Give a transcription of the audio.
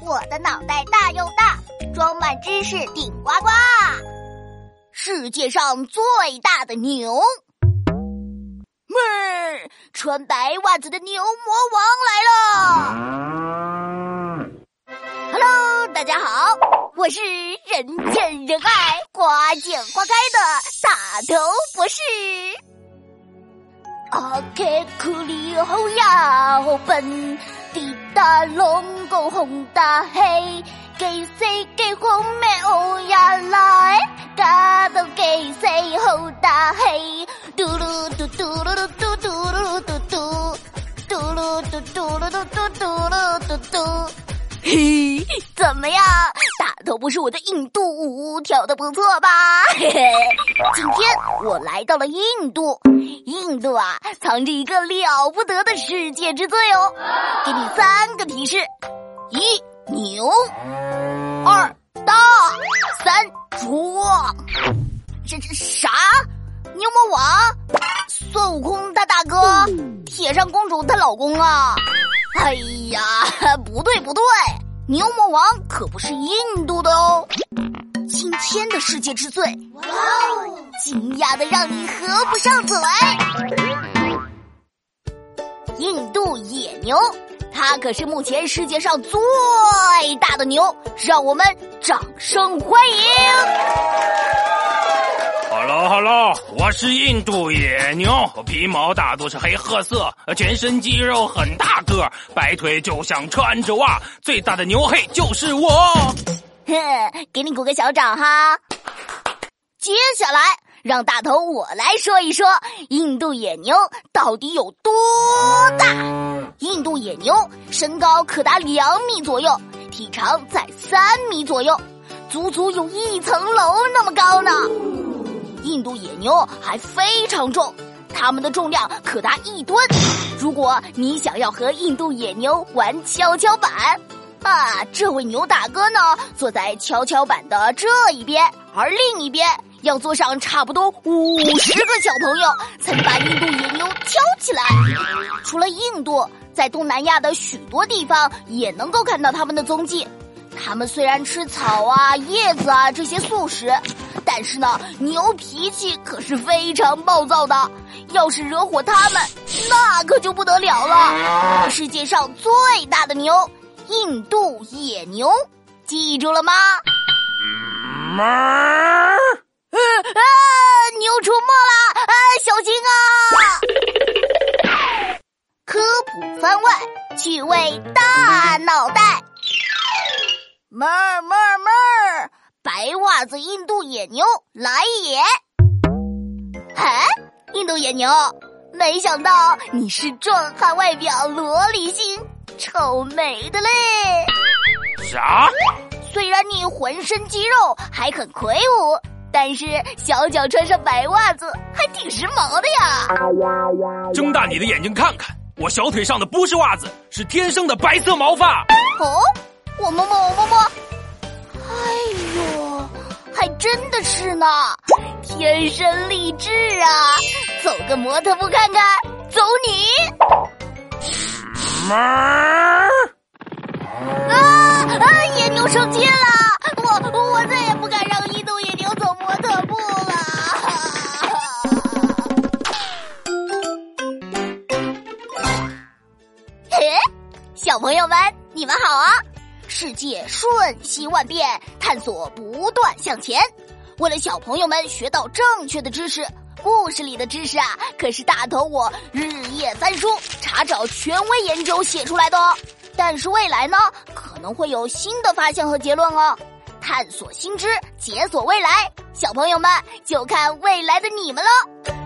我的脑袋大又大，装满知识顶呱呱。世界上最大的牛，妹儿，穿白袜子的牛魔王来了。Hello，大家好，我是人见人爱、花见花开的大头博士。阿克库里后呀后笨，滴答龙宫红大黑，给谁给红妹乌呀来，嘎都给谁红大黑，嘟噜嘟嘟噜噜嘟嘟噜嘟嘟，嘟噜嘟嘟噜嘟嘟嘟噜嘟嘟，嘿，怎么样？大头不是我的印度舞跳的不错吧？嘿嘿，今天我来到了印度，印度啊，藏着一个了不得的世界之最哦。给你三个提示：一牛，二大，三猪。这这啥？牛魔王？孙悟空他大哥？铁扇公主她老公啊？哎呀，不对不对。牛魔王可不是印度的哦，今天的世界之最，哇哦，惊讶的让你合不上嘴。印度野牛，它可是目前世界上最大的牛，让我们掌声欢迎。Hello Hello，我是印度野牛，皮毛大多是黑褐色，全身肌肉很大个，白腿就像穿着袜，最大的牛嘿就是我。哼，给你鼓个小掌哈。接下来，让大头我来说一说印度野牛到底有多大。印度野牛身高可达两米左右，体长在三米左右，足足有一层楼那么高呢。印度野牛还非常重，它们的重量可达一吨。如果你想要和印度野牛玩跷跷板，啊，这位牛大哥呢坐在跷跷板的这一边，而另一边要坐上差不多五十个小朋友，才能把印度野牛挑起来。除了印度，在东南亚的许多地方也能够看到它们的踪迹。它们虽然吃草啊、叶子啊这些素食，但是呢，牛脾气可是非常暴躁的。要是惹火他们，那可就不得了了。世界上最大的牛，印度野牛，记住了吗？哞儿，啊啊！牛出没了！啊，小心啊！科普番外，趣味大脑袋。妹儿妹妹儿，白袜子印度野牛来也！哎，印度野牛，没想到你是壮汉外表、萝莉心、臭美的嘞！啥？虽然你浑身肌肉还很魁梧，但是小脚穿上白袜子还挺时髦的呀！睁大你的眼睛看看，我小腿上的不是袜子，是天生的白色毛发。哦。我摸摸，我摸摸，哎呦，还真的是呢，天生丽质啊！走个模特步看看，走你！啊啊！野牛生气了，我我再也不敢让印度野牛走模特步了。嘿，小朋友们，你们好啊！世界瞬息万变，探索不断向前。为了小朋友们学到正确的知识，故事里的知识啊，可是大头我日夜翻书查找权威研究写出来的哦。但是未来呢，可能会有新的发现和结论哦。探索新知，解锁未来，小朋友们就看未来的你们喽。